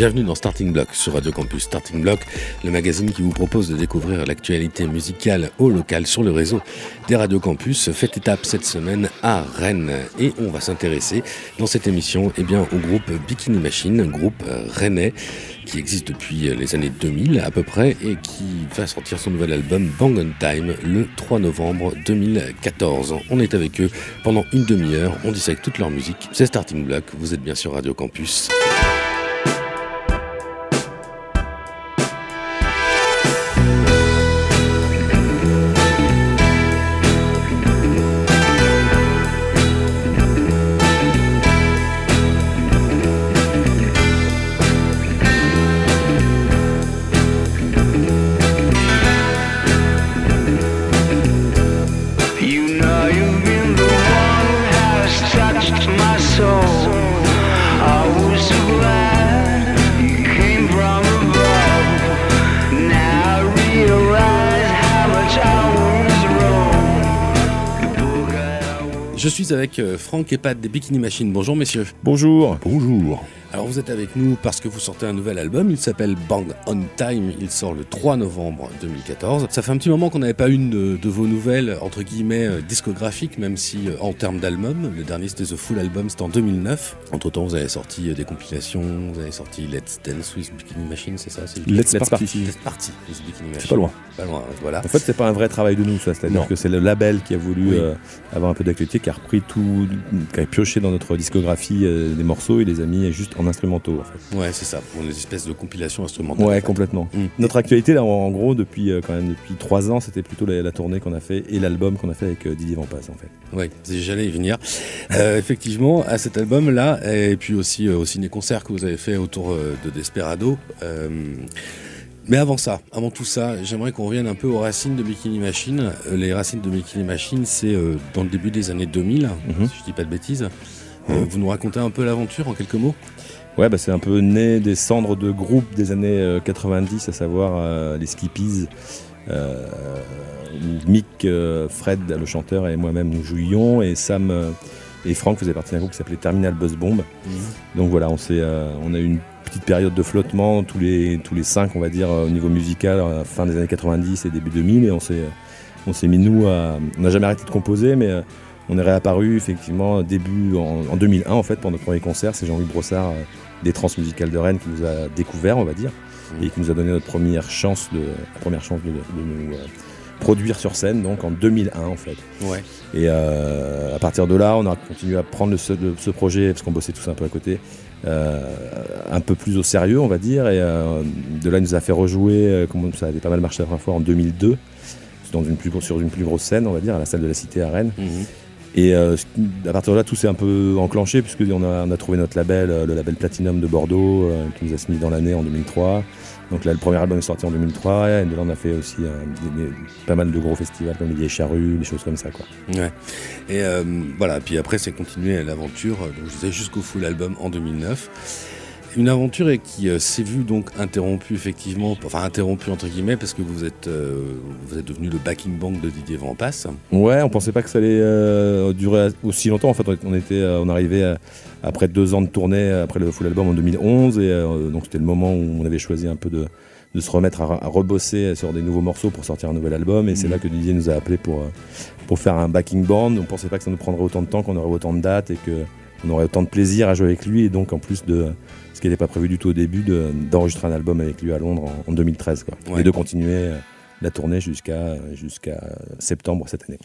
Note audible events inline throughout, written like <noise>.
Bienvenue dans Starting Block sur Radio Campus. Starting Block, le magazine qui vous propose de découvrir l'actualité musicale au local sur le réseau des Radio Campus. Fait étape cette semaine à Rennes et on va s'intéresser dans cette émission eh bien, au groupe Bikini Machine, groupe euh, rennais qui existe depuis les années 2000 à peu près et qui va sortir son nouvel album Bang on Time le 3 novembre 2014. On est avec eux pendant une demi-heure, on dissèque toute leur musique. C'est Starting Block, vous êtes bien sur Radio Campus. Avec euh, Franck et Pat des Bikini Machine. Bonjour messieurs. Bonjour. Bonjour. Alors vous êtes avec nous parce que vous sortez un nouvel album, il s'appelle Bang on Time, il sort le 3 novembre 2014. Ça fait un petit moment qu'on n'avait pas une de, vos nouvelles, entre guillemets, euh, discographiques, même si euh, en termes d'album, le dernier c'était The Full Album, c'était en 2009. Entre temps vous avez sorti des compilations, vous avez sorti Let's Dance with Bikini Machine, c'est ça Let's, Let's, Party. Let's Party with Bikini Machine. C'est pas loin. Pas loin, voilà. En fait c'est pas un vrai travail de nous ça, c'est-à-dire que c'est le label qui a voulu avoir un peu d'actualité, qui a repris tout, qui a pioché dans notre discographie des morceaux et les a mis juste en instrumentaux en fait. Ouais, c'est ça, pour une espèce de compilation instrumentale. Ouais, complètement. Mm. Notre actualité, là, en, gros, depuis euh, quand même depuis trois ans, c'était plutôt la, tournée qu'on a fait et l'album qu'on a fait avec euh, Didier Vampas, en fait. Ouais, j'allais y venir. Euh, effectivement, à cet album-là, et puis aussi au ciné-concert que vous avez fait autour de Desperado. Mais avant ça, avant tout ça, j'aimerais qu'on revienne un peu aux racines de Bikini Machine. Les racines de Bikini Machine, c'est dans le début des années 2000, mm-hmm. si je dis pas de bêtises. Vous nous racontez un peu l'aventure en quelques mots? Ouais, bah, c'est un peu né des cendres de groupes des années 90, euh, à savoir euh, les Skippies. Euh, Mick, Fred, le chanteur, et moi-même, nous jouions. Et Sam et Franck faisaient partie d'un groupe qui s'appelait Terminal Buzz Bomb. Mhm. Donc voilà, on, on a eu une petite période de flottement tous les, tous les cinq, on va dire, au niveau musical, à fin des années 90 et début 2000. Et on s'est, on s'est mis, nous, à, on n'a jamais arrêté de composer, mais on est réapparu effectivement début en, 2001 en fait pour notre premier concert. C'est Jean-Louis Brossard euh, des Transmusicales de Rennes qui nous a découvert, on va dire, mmh. et qui nous a donné notre première chance de, la première chance de, nous euh, produire sur scène, donc en 2001 en fait. Ouais. Et euh, à partir de là, on a continué à prendre ce, projet, parce qu'on bossait tous un peu à côté, un peu plus au sérieux, on va dire. Et de là, il nous a fait rejouer, comme ça avait pas mal marché la première fois, en 2002, dans une plus, sur une plus grosse scène, on va dire, à la salle de la Cité à Rennes. Mmh. Et euh, à partir de là, tout s'est un peu enclenché, puisqu'on a, on a trouvé notre label, euh, le label Platinum de Bordeaux, euh, qui nous a signé dans l'année en 2003. Donc là, le premier album est sorti en 2003, et de là, on a fait aussi pas mal de gros festivals comme les Charrues, des choses comme ça. Quoi. Ouais. Et voilà, puis après, c'est continué l'aventure, donc je disais jusqu'au full album en 2009. Une aventure qui euh, s'est vue donc interrompue effectivement, enfin interrompue entre guillemets parce que vous êtes, euh, vous êtes devenu le backing bank de Didier Vampas. Ouais, on pensait pas que ça allait euh, durer aussi longtemps. En fait, on était, on arrivait après deux ans de tournée après le full album en 2011 et donc c'était le moment où on avait choisi un peu de, de se remettre à, rebosser sur des nouveaux morceaux pour sortir un nouvel album et c'est mmh. là que Didier nous a appelé pour pour faire un backing band. On pensait pas que ça nous prendrait autant de temps, qu'on aurait autant de dates et que on aurait autant de plaisir à jouer avec lui et donc en plus de ce qui n'était pas prévu du tout au début, d'enregistrer un album avec lui à Londres en, 2013. Quoi. Et de continuer la tournée jusqu'à jusqu'à septembre cette année.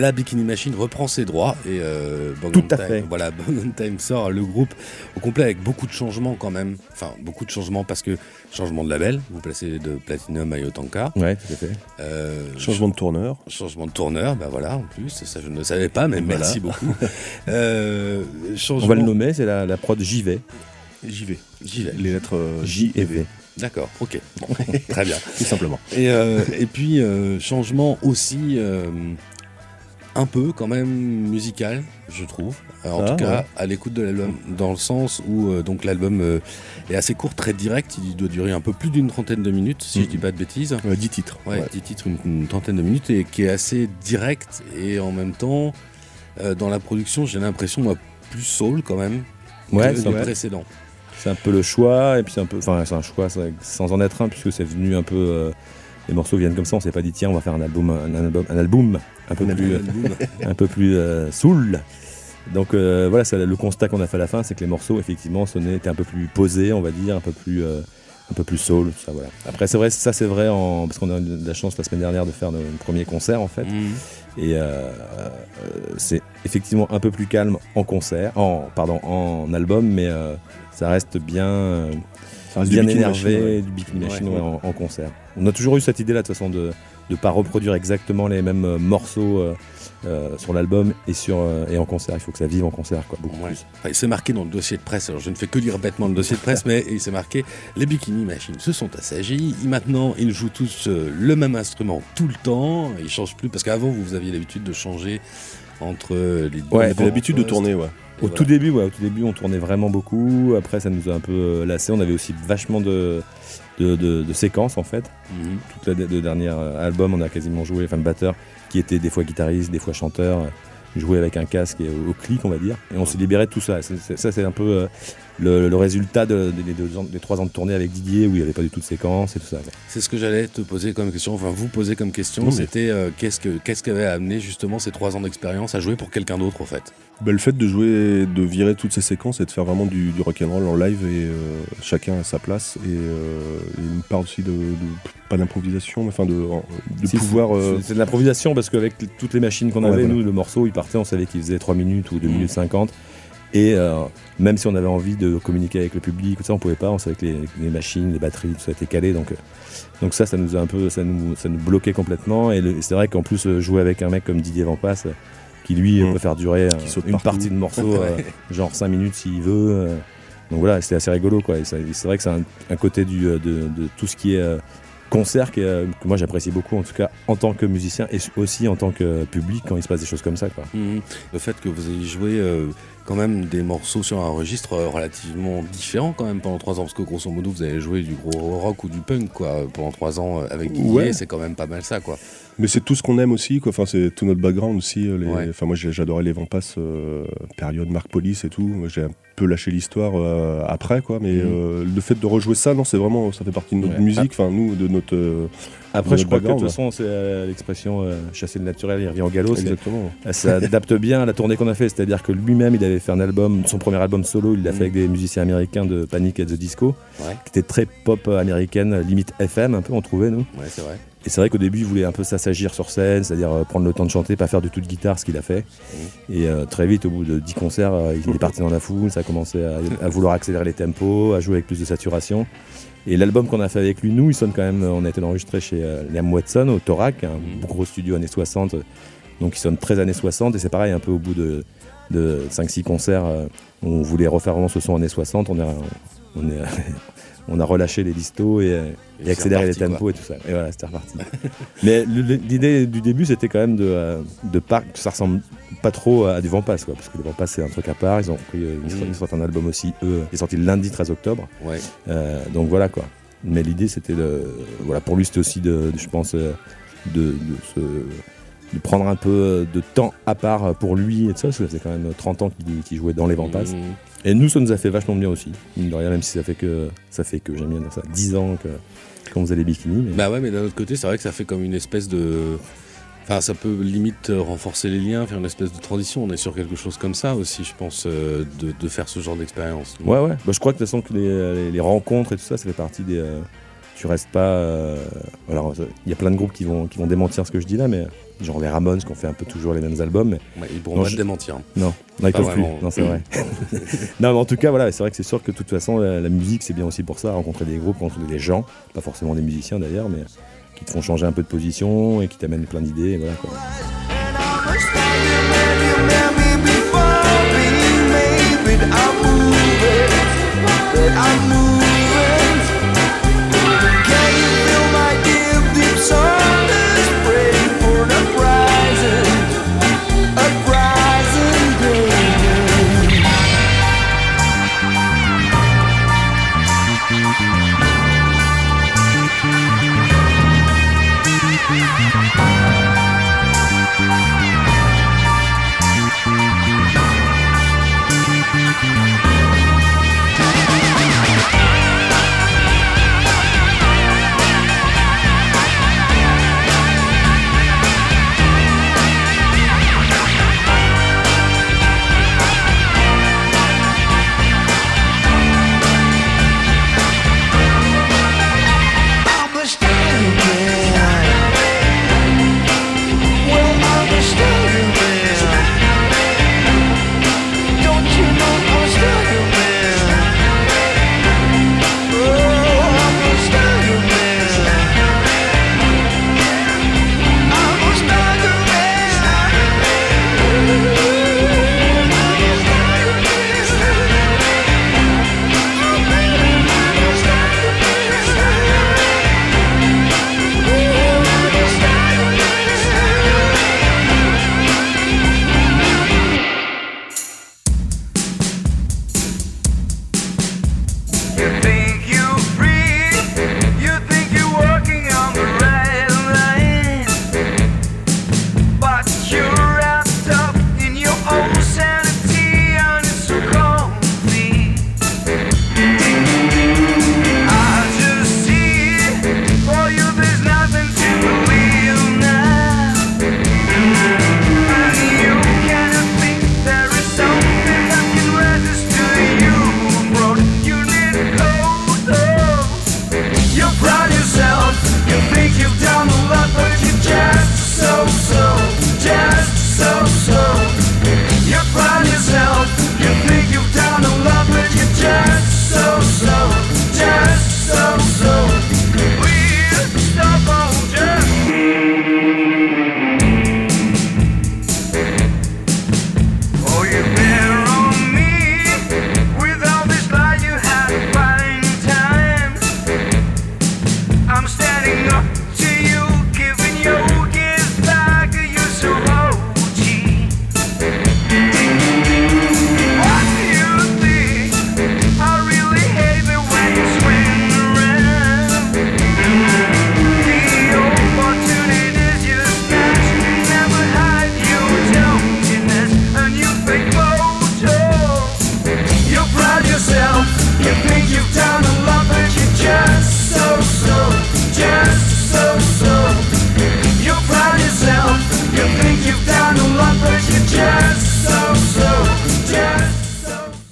Mais là, Bikini Machine reprend ses droits et euh, Tout à Time, fait. voilà, <laughs> Bang Time sort le groupe au complet avec beaucoup de changements quand même. Enfin, beaucoup de changements parce que changement de label, vous placez de Platinum à Yotanka. Ouais, tout à fait. Euh, changement de tourneur. Changement de tourneur, bah voilà, en plus, ça je ne savais pas, mais merci beaucoup. <laughs> euh, On va le nommer, c'est la, la prod JV. JV. JV. Les lettres J et V. D'accord, ok. <laughs> très bien. Tout simplement. Et, euh, et puis, euh, changement aussi un peu quand même musical, je trouve. en tout cas, à l'écoute de l'album, dans le sens où donc l'album est assez court, très direct. Il doit durer un peu plus d'une trentaine de minutes, si je dis pas de bêtises. 10 titres. Ouais, 10 titres, une, trentaine de minutes, et qui est assez direct. Et en même temps, dans la production, j'ai l'impression, plus soul quand même ouais, que le précédent. C'est un peu le choix, et puis c'est un peu, enfin c'est un choix sans en être un, puisque c'est venu un peu, euh, les morceaux viennent comme ça, on s'est pas dit tiens on va faire un album, un album, un album un peu plus, un peu plus euh, soul. Donc euh, voilà, le constat qu'on a fait à la fin, c'est que les morceaux effectivement sonnaient, étaient un peu plus posés, on va dire, un peu plus un peu plus soul, ça voilà. Après c'est vrai, ça c'est vrai en, parce qu'on a eu la chance la semaine dernière de faire notre premier concert en fait, mhm. et c'est effectivement un peu plus calme en concert, en pardon en album, mais ça reste bien, euh, bien énervé, du Bikini Machine en, concert. On a toujours eu cette idée là de toute façon de ne pas reproduire exactement les mêmes euh, morceaux euh, sur l'album et, sur, et en concert. Il faut que ça vive en concert, quoi, beaucoup plus. il s'est marqué dans le dossier de presse. Alors, je ne fais que lire bêtement le dossier de presse, <laughs> mais il s'est marqué les Bikini Machines se sont assagis. Maintenant, ils jouent tous le même instrument tout le temps. Ils changent plus parce qu'avant, vous aviez l'habitude de changer entre les. Ouais, l'habitude de tourner, ouais. Au tout début, ouais, au tout début, on tournait vraiment beaucoup. Après, ça nous a un peu euh, lassé. On avait aussi vachement de, de, séquences en fait. Mhm. Toutes les deux dernières euh, albums, on a quasiment joué, enfin le batteur qui était des fois guitariste, des fois chanteur, jouait avec un casque et au, clic, on va dire. Et on s'est libéré de tout ça. ça, c'est un peu euh, le, résultat des trois ans de tournée avec Didier où il n'y avait pas du tout de séquence et tout ça. C'est ce que j'allais te poser comme question, enfin vous poser comme question, c'était euh, qu'est-ce que qu'est-ce qui avait amené justement ces trois ans d'expérience à jouer pour quelqu'un d'autre en fait? Bah, Le fait de jouer, de virer toutes ces séquences et de faire vraiment du, du rock'n'roll en live et euh, chacun à sa place et, euh, une part aussi de, pas d'improvisation, mais enfin de, de pouvoir. C'est de l'improvisation parce qu'avec toutes les machines qu'on avait, nous le morceau il partait, on savait qu'il faisait 3 minutes ou 2 mmh. minutes 50 et euh, même si on avait envie de communiquer avec le public, tout ça, on pouvait pas. On savait que les, machines, les batteries, tout ça était calé. Donc, euh, donc ça, ça nous a un peu, ça nous, ça nous bloquait complètement. Et, c'est vrai qu'en plus, euh, jouer avec un mec comme Didier Vampas, qui lui mmh. peut faire durer une partie de morceau, <laughs> genre 5 minutes s'il veut. donc voilà, c'était assez rigolo. quoi. c'est vrai que c'est un, côté du, de, de, tout ce qui est concert que, moi j'apprécie beaucoup en tout cas en tant que musicien et aussi en tant que public quand il se passe des choses comme ça quoi. Mmh. Le fait que vous ayez joué quand même des morceaux sur un registre euh, relativement différent quand même pendant trois ans parce que grosso modo vous avez joué du gros rock ou du punk quoi pendant trois ans euh, avec Didier c'est quand même pas mal ça quoi. Mais c'est tout ce qu'on aime aussi quoi. Enfin c'est tout notre background aussi euh, enfin moi j'adorais les Vampas période Marc Police et tout. J'ai un peu lâché l'histoire après quoi. Mais mhm. le fait de rejouer ça non c'est vraiment ça fait partie de notre musique. Enfin nous de notre après, je crois que de toute façon, c'est l'expression chasser le naturel, il revient au galop. Exactement. Ça <laughs> adapte bien à la tournée qu'on a fait. C'est-à-dire que lui-même, il avait fait un album, son premier album solo, il l'a fait mm. avec des musiciens américains de Panic at the Disco, qui était très pop américaine, limite FM un peu, on trouvait nous. Ouais, c'est vrai. Et c'est vrai qu'au début, il voulait un peu s'assagir sur scène, c'est-à-dire euh, prendre le temps de chanter, pas faire du tout de guitare, ce qu'il a fait. Mm. Et euh, très vite, au bout de 10 concerts, euh, il est <laughs> parti dans la foule, ça a commencé à, vouloir accélérer les tempos, à jouer avec plus de saturation. Et l'album qu'on a fait avec lui, nous, il sonne quand même, on a été enregistré chez Liam Watson au Thorac, un mm. gros studio années 60, donc il sonne très années 60, et c'est pareil, un peu au bout de de 5-6 concerts. Euh, on voulait refaire vraiment ce son années 60. On, a, on, est, <laughs> on a relâché les listos et, accéléré les tempos et tout ça. Et voilà, c'était reparti. <laughs> Mais l'idée du début, c'était quand même de, euh, de pas, que ça ressemble pas trop à du Vampas, quoi, parce que les Vampas, c'est un truc à part. Ils ont pris, euh, ils, sortent, un album aussi, eux, qui est sorti le lundi 13 octobre. donc voilà quoi. Mais l'idée, c'était de. Voilà, pour lui, c'était aussi de, je pense, de, de se de prendre un peu de temps à part pour lui et tout ça, parce que ça fait quand même 30 ans qu'il jouait dans les Vampas. Mmh. Et nous, ça nous a fait vachement bien aussi, mine de rien, même si ça fait que, ça fait que j'aime bien dire ça, 10 ans que, qu'on faisait les bikinis. Mais... Bah ouais, mais d'un autre côté, c'est vrai que ça fait comme une espèce de. Enfin, ça peut limite renforcer les liens, faire une espèce de transition. On est sur quelque chose comme ça aussi, je pense, euh, de, faire ce genre d'expérience. Ouais, ouais. Bah, je crois que de toute façon que les, les, rencontres et tout ça, ça fait partie des. Euh, tu restes pas. Euh, alors, il y a plein de groupes qui vont, qui vont démentir ce que je dis là, mais genre les Ramones qui ont fait un peu toujours les mêmes albums. Mais... ils pourront pas te démentir. Hein. Non, non ils peuvent plus. Non, c'est vrai. <laughs> <laughs> non, mais en tout cas, voilà, c'est vrai que c'est sûr que de toute façon, la, musique, c'est bien aussi pour ça, rencontrer des groupes, rencontrer des gens, pas forcément des musiciens d'ailleurs, mais qui te font changer un peu de position et qui t'amènent plein d'idées. Voilà, quoi.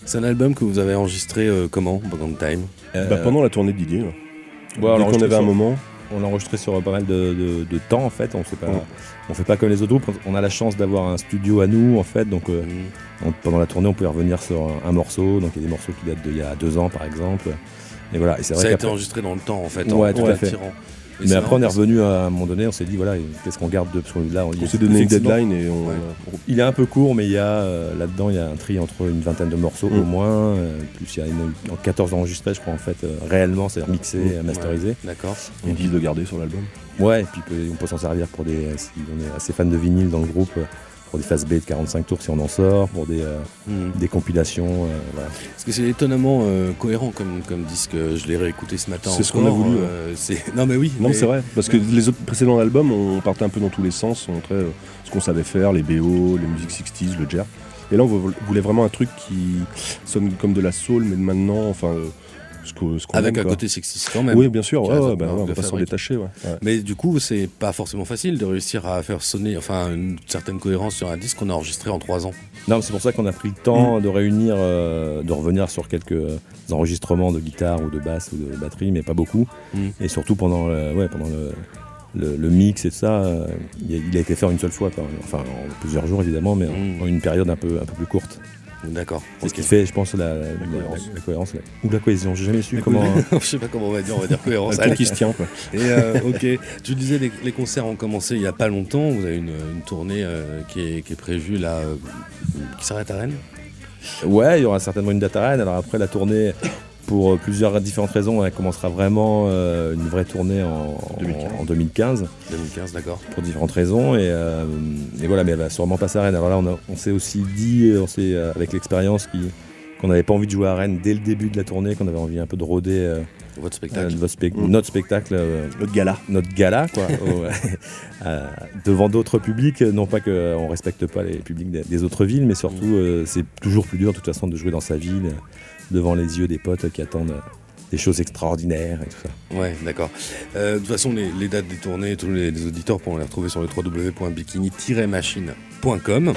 C'est un album que vous avez enregistré euh, comment, Bogand Time bah, Pendant la tournée de Didier. Dès qu'on avait un moment. On l'a enregistré sur pas mal de, temps en fait. On fait pas, on fait pas comme les autres groupes. On a la chance d'avoir un studio à nous en fait. Donc euh, mm. pendant la tournée, on pouvait revenir sur un, morceau. Donc il y a des morceaux qui datent d'il y a deux ans par exemple. Et voilà. Et c'est vrai ça a été enregistré dans le temps en fait. Ouais, tout à fait. Mais après, on est revenu à un moment donné, on s'est dit, voilà, qu'est-ce qu'on garde de. Parce que là, on, s'est donné une deadline et on. Il est un peu court, mais il y a euh, là-dedans, il y a un tri entre une vingtaine de morceaux au mm. moins. Euh, plus il y a une, 14 enregistrés, je crois, en fait, euh, réellement, c'est mixé, mm. masterisé. D'accord. On dit de garder sur l'album. Ouais, et puis on peut s'en servir pour des. Si on est assez fan de vinyle dans le groupe pour des phases B de 45 tours si on en sort, pour des, euh, hmm. des compilations. Euh, Parce que c'est étonnamment euh, cohérent comme, comme disque, je l'ai réécouté ce matin. C'est ce qu'on a voulu. <laughs> non mais oui. Non mais... c'est vrai, parce que les autres précédents albums, on partait un peu dans tous les sens, on montrait ce qu'on savait faire, les BO, les musiques 60s, le jazz. Et là, on voulait vraiment un truc qui sonne comme de la soul, mais maintenant, enfin avec un côté sexiste quand même. Oui, bien sûr, bah on va pas s'en détacher. Mais du coup, c'est pas forcément facile de réussir à faire sonner enfin, une certaine cohérence sur un disque qu'on a enregistré en trois ans. Non, c'est pour ça qu'on a pris le temps de réunir, euh, de revenir sur quelques enregistrements de guitare ou de basse ou de batterie, mais pas beaucoup. Mm. Et surtout pendant, ouais, pendant le, le, mix et tout ça, il a été fait en une seule fois, enfin en plusieurs jours évidemment, mais en, mm. une période un peu, un peu plus courte. D'accord. C'est ce qui fait, je pense, la, cohérence. ou la cohésion. J'ai jamais su comment. <laughs> je sais pas comment on va dire. On va dire cohérence. Un qui se tient. Quoi. Et ok. Tu disais les, les, concerts ont commencé il y a pas longtemps. Vous avez une, tournée qui, est, qui, est, prévue là, qui s'arrête à Rennes? Ouais, il y aura certainement une date à Rennes. Alors après la tournée, pour euh, plusieurs différentes raisons, elle commencera vraiment euh, une vraie tournée en 2015. 2015, d'accord. Pour différentes raisons. Euh, et, voilà, mais elle va sûrement passer à Rennes. Alors là, on, s'est aussi dit, on avec l'expérience, qu'on n'avait pas envie de jouer à Rennes dès le début de la tournée, qu'on avait envie un peu de rôder. votre spectacle. Mm. Notre spectacle. notre gala. Notre gala, quoi. <laughs> devant d'autres publics. Non pas qu'on ne respecte pas les publics des, autres villes, mais surtout, mm. c'est toujours plus dur, de toute façon, de jouer dans sa ville devant les yeux des potes qui attendent euh, des choses extraordinaires et tout ça. Ouais, d'accord. Euh, de toute façon, les, dates des tournées, tous les, auditeurs pourront les retrouver sur le www.bikini-machine.com.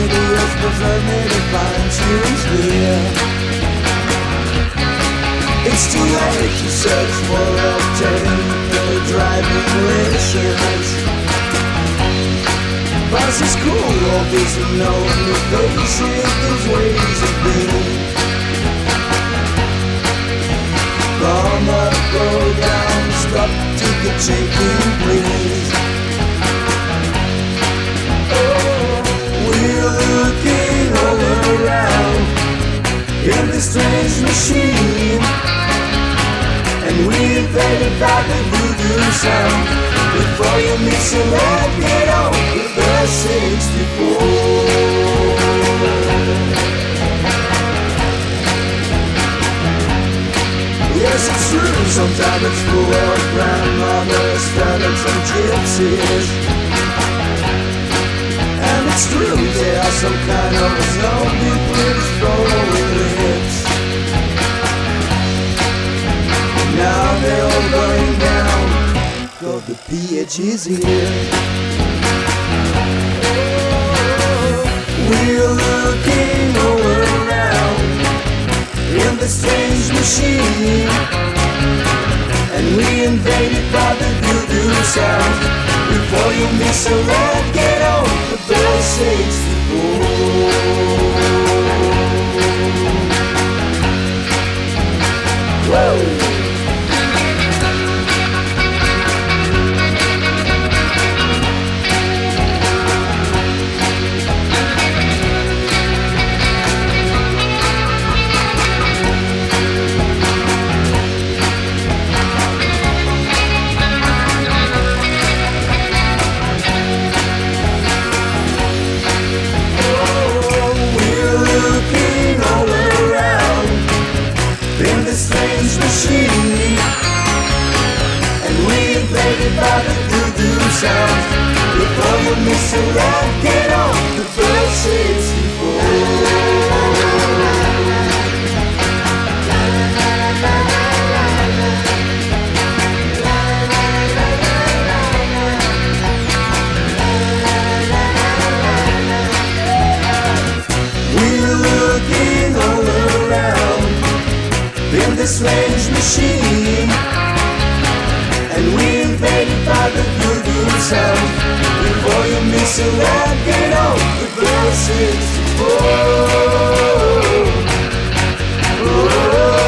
mainstream radio's preferred me to find tunes here. It's too late to search for a alternative driving rations. Bus is cool, all these unknown faces, those ways of being. Come up, go sometimes it's full of grandmothers, felons, and gypsies And it's true they are some kind of zombie with throwing lips. Now they're all going down, cause the PH is here. We're looking all around in the strange machine, frustrated by the new, new sound. Before you miss a red, get on the bell six. strange machine. And we played it by the doo doo sounds Before you miss a rock, get off the first sheets before. the strange machine. And we invade by the voodoo himself. Before you miss a record of the girl 64. Oh, oh, oh.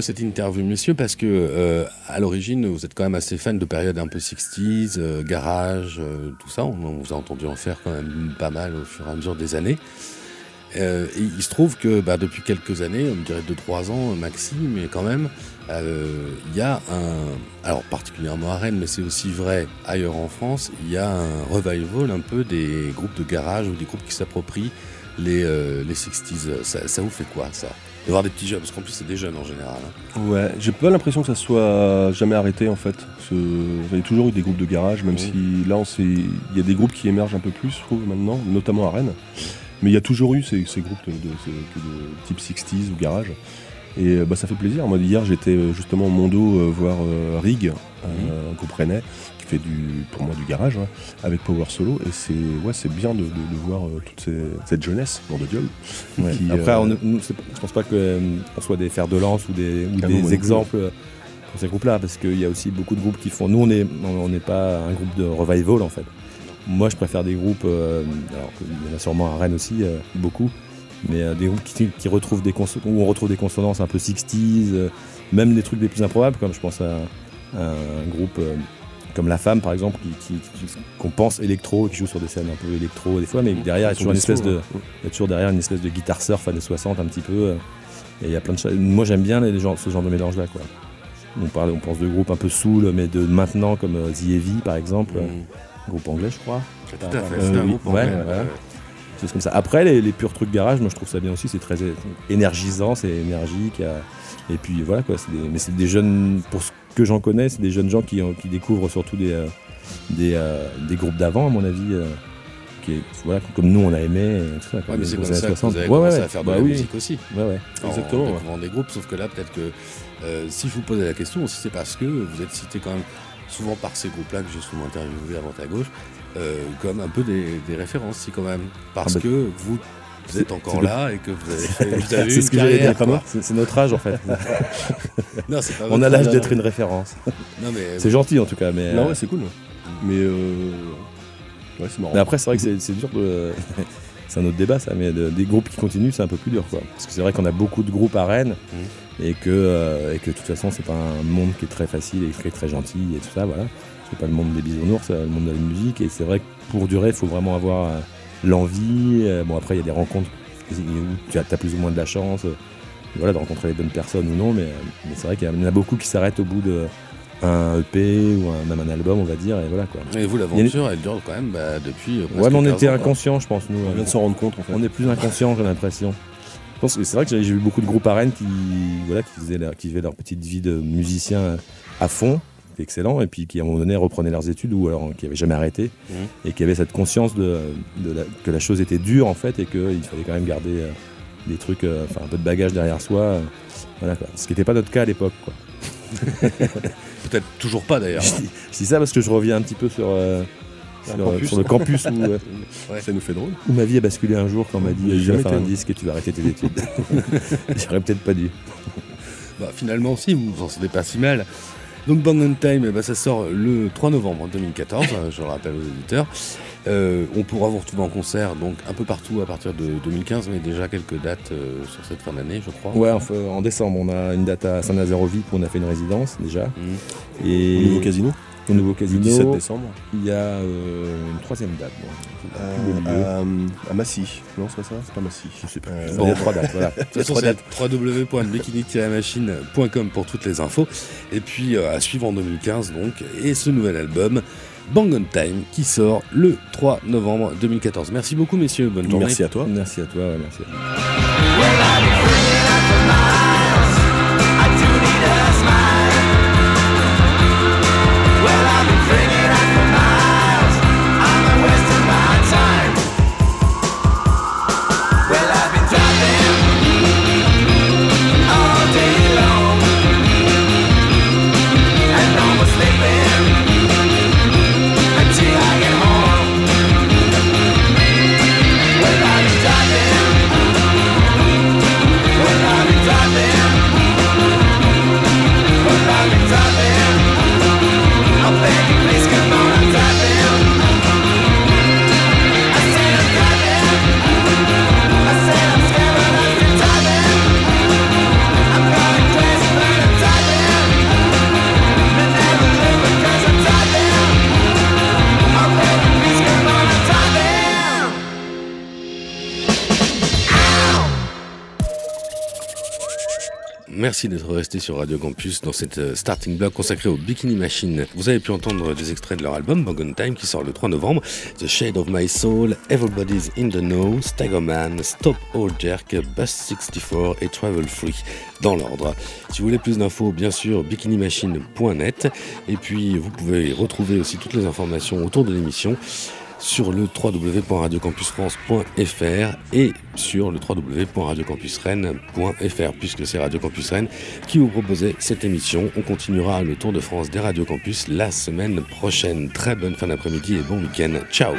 Cette interview, messieurs, parce que euh, à l'origine, vous êtes quand même assez fan de périodes un peu 60s, euh, garage, euh, tout ça. On, vous a entendu en faire quand même pas mal au fur et à mesure des années. il se trouve que bah, depuis quelques années, on dirait 2-3 ans maxi, mais quand même, il y a un. Alors, particulièrement à Rennes, mais c'est aussi vrai ailleurs en France, il y a un revival un peu des groupes de garage ou des groupes qui s'approprient les, les 60s. Ça, ça vous fait quoi, ça? Voir des petits jeunes, parce qu'en plus c'est des jeunes en général. Hein. Ouais, j'ai pas l'impression que ça soit jamais arrêté en fait. Il y a toujours eu des groupes de garage, même si là il y a des groupes qui émergent un peu plus, je trouve, maintenant, notamment à Rennes. Mais il y a toujours eu ces, groupes de, type 60s ou garage. Et bah, ça fait plaisir. Moi, hier, j'étais justement au Mondo voir Rig, un groupe rennais, fait du, pour moi du garage avec Power Solo et c'est ouais, c'est bien de, voir euh, toute cette jeunesse dans de Dieu. Après, euh, on, je pense pas qu'on euh, soit des fers de lance ou des, ah des exemples pour ces groupes-là parce qu'il y a aussi beaucoup de groupes qui font. Nous, on n'est on n'est pas un groupe de revival en fait. Moi, je préfère des groupes, alors qu'il y en a sûrement à Rennes aussi, beaucoup, mais des groupes qui, retrouvent des où on retrouve des consonances un peu 60s, même des trucs les plus improbables, comme je pense à, un groupe comme La Femme par exemple, qu'on pense électro, qui joue sur des scènes un peu électro des fois, mais derrière il y a toujours une espèce de, toujours derrière une espèce de guitare surf années 60 un petit peu. Euh, et il y a plein de choses. Moi j'aime bien les gens, ce genre de mélange là quoi. On, parle, on pense de groupes un peu soul, mais de maintenant comme euh, The Heavy par exemple, mm. groupe anglais je crois. Tout à fait, c'est un groupe anglais. Comme ça. Après, les, purs trucs garage, moi je trouve ça bien aussi, c'est très énergisant, c'est énergique. Et puis voilà quoi, mais c'est des jeunes, pour ce que j'en connais, c'est des jeunes gens qui, qui découvrent surtout des, euh, des, euh, des, groupes d'avant, à mon avis. Euh, qui est, voilà, comme nous on a aimé tout ça, mais c'est comme ça que vous avez commencé à faire de bah la musique aussi exactement en des groupes sauf que là peut-être que si je vous posais la question aussi c'est parce que vous êtes cité quand même souvent par ces groupes là que j'ai souvent interviewé à droite à gauche comme un peu des, des références si quand même parce ah bah, que vous vous êtes encore là et que vous avez <laughs> fait vous avez C'est ce que j'allais dire, c'est notre âge en fait. <laughs> non, pas <laughs> On a l'âge d'être une référence. c'est gentil en tout cas. Mais, non, ouais, euh, c'est cool. Mais, euh... ouais, c'est marrant. Mais après, c'est vrai que c'est dur de. c'est un autre débat ça, mais des groupes qui continuent, c'est un peu plus dur quoi. Parce que c'est vrai qu'on a beaucoup de groupes à Rennes mmh. et, que, euh, et que de toute façon, c'est pas un monde qui est très facile et qui est très gentil et tout ça, voilà. C'est pas le monde des bisounours, c'est le monde de la musique et c'est vrai que pour durer, il faut vraiment avoir euh, l'envie. Euh, bon, après, il y a des rencontres où tu as, plus ou moins de la chance euh, voilà, de rencontrer les bonnes personnes ou non, mais, mais c'est vrai qu'il y en a beaucoup qui s'arrêtent au bout de un EP ou un, même un album, on va dire, et voilà quoi. Et vous, l'aventure, elle dure quand même bah, depuis. Ouais, mais on était inconscients, je pense, nous. On vient de s'en rendre compte, en fait. On est plus inconscients, j'ai l'impression. C'est vrai que j'ai vu beaucoup de groupes à Rennes qui, voilà, qui, faisaient leur, qui vivaient leur petite vie de musicien à fond, excellent, et puis qui à un moment donné reprenaient leurs études ou alors qui n'avaient jamais arrêté, mmh. et qui avaient cette conscience de, que la chose était dure en fait, et qu'il fallait quand même garder euh, des trucs, euh, enfin un peu de bagage derrière soi. Euh, voilà, Ce qui n'était pas notre cas à l'époque. <laughs> Peut-être toujours pas d'ailleurs. je, dis ça parce que je reviens un petit peu sur, sur, le campus où, <laughs> ça nous fait drôle. Où ma vie a basculé un jour quand on m'a dit je vais faire un disque et tu vas arrêter tes études. <laughs> J'aurais peut-être pas dû. Bah, finalement, si, vous vous en sortez pas si mal. Donc Bang on Time, eh ben, ça sort le 3 novembre 2014, euh, je le rappelle aux éditeurs. Euh, on pourra vous retrouver en concert donc un peu partout à partir de 2015, mais déjà quelques dates euh, sur cette fin d'année, je crois. Ouais, en décembre, on a une date à Saint-Nazaire-au-Vip où on a fait une résidence déjà. Mmh. Et au nouveau casino? Au nouveau casino. 17 décembre. Il y a une troisième date. Euh, à, Massy. Non, c'est pas ça? C'est pas Massy. Je sais pas. il y a trois dates. Voilà. <laughs> www.bikini-machine.com pour toutes les infos. Et puis à suivre en 2015 donc. Et ce nouvel album. Bang on Time qui sort le 3 novembre 2014. Merci beaucoup messieurs, bonne journée. Merci à toi. Merci à toi, merci. Merci d'être resté sur Radio Campus dans cette euh, starting block consacrée au Bikini Machine. Vous avez pu entendre des extraits de leur album Bog Time qui sort le 3 novembre. The Shade of My Soul, Everybody's in the Know, Staggerman, Stop All Jerk, Bus 64 et Travel Free dans l'ordre. Si vous voulez plus d'infos, bien sûr, bikinimachine.net. Et puis, vous pouvez retrouver aussi toutes les informations autour de l'émission sur le www.radiocampusfrance.fr et sur le www.radiocampusrennes.fr puisque c'est Radio Campus Rennes qui vous proposait cette émission. On continuera le tour de France des Radio Campus la semaine prochaine. Très bonne fin d'après-midi et bon week-end. Ciao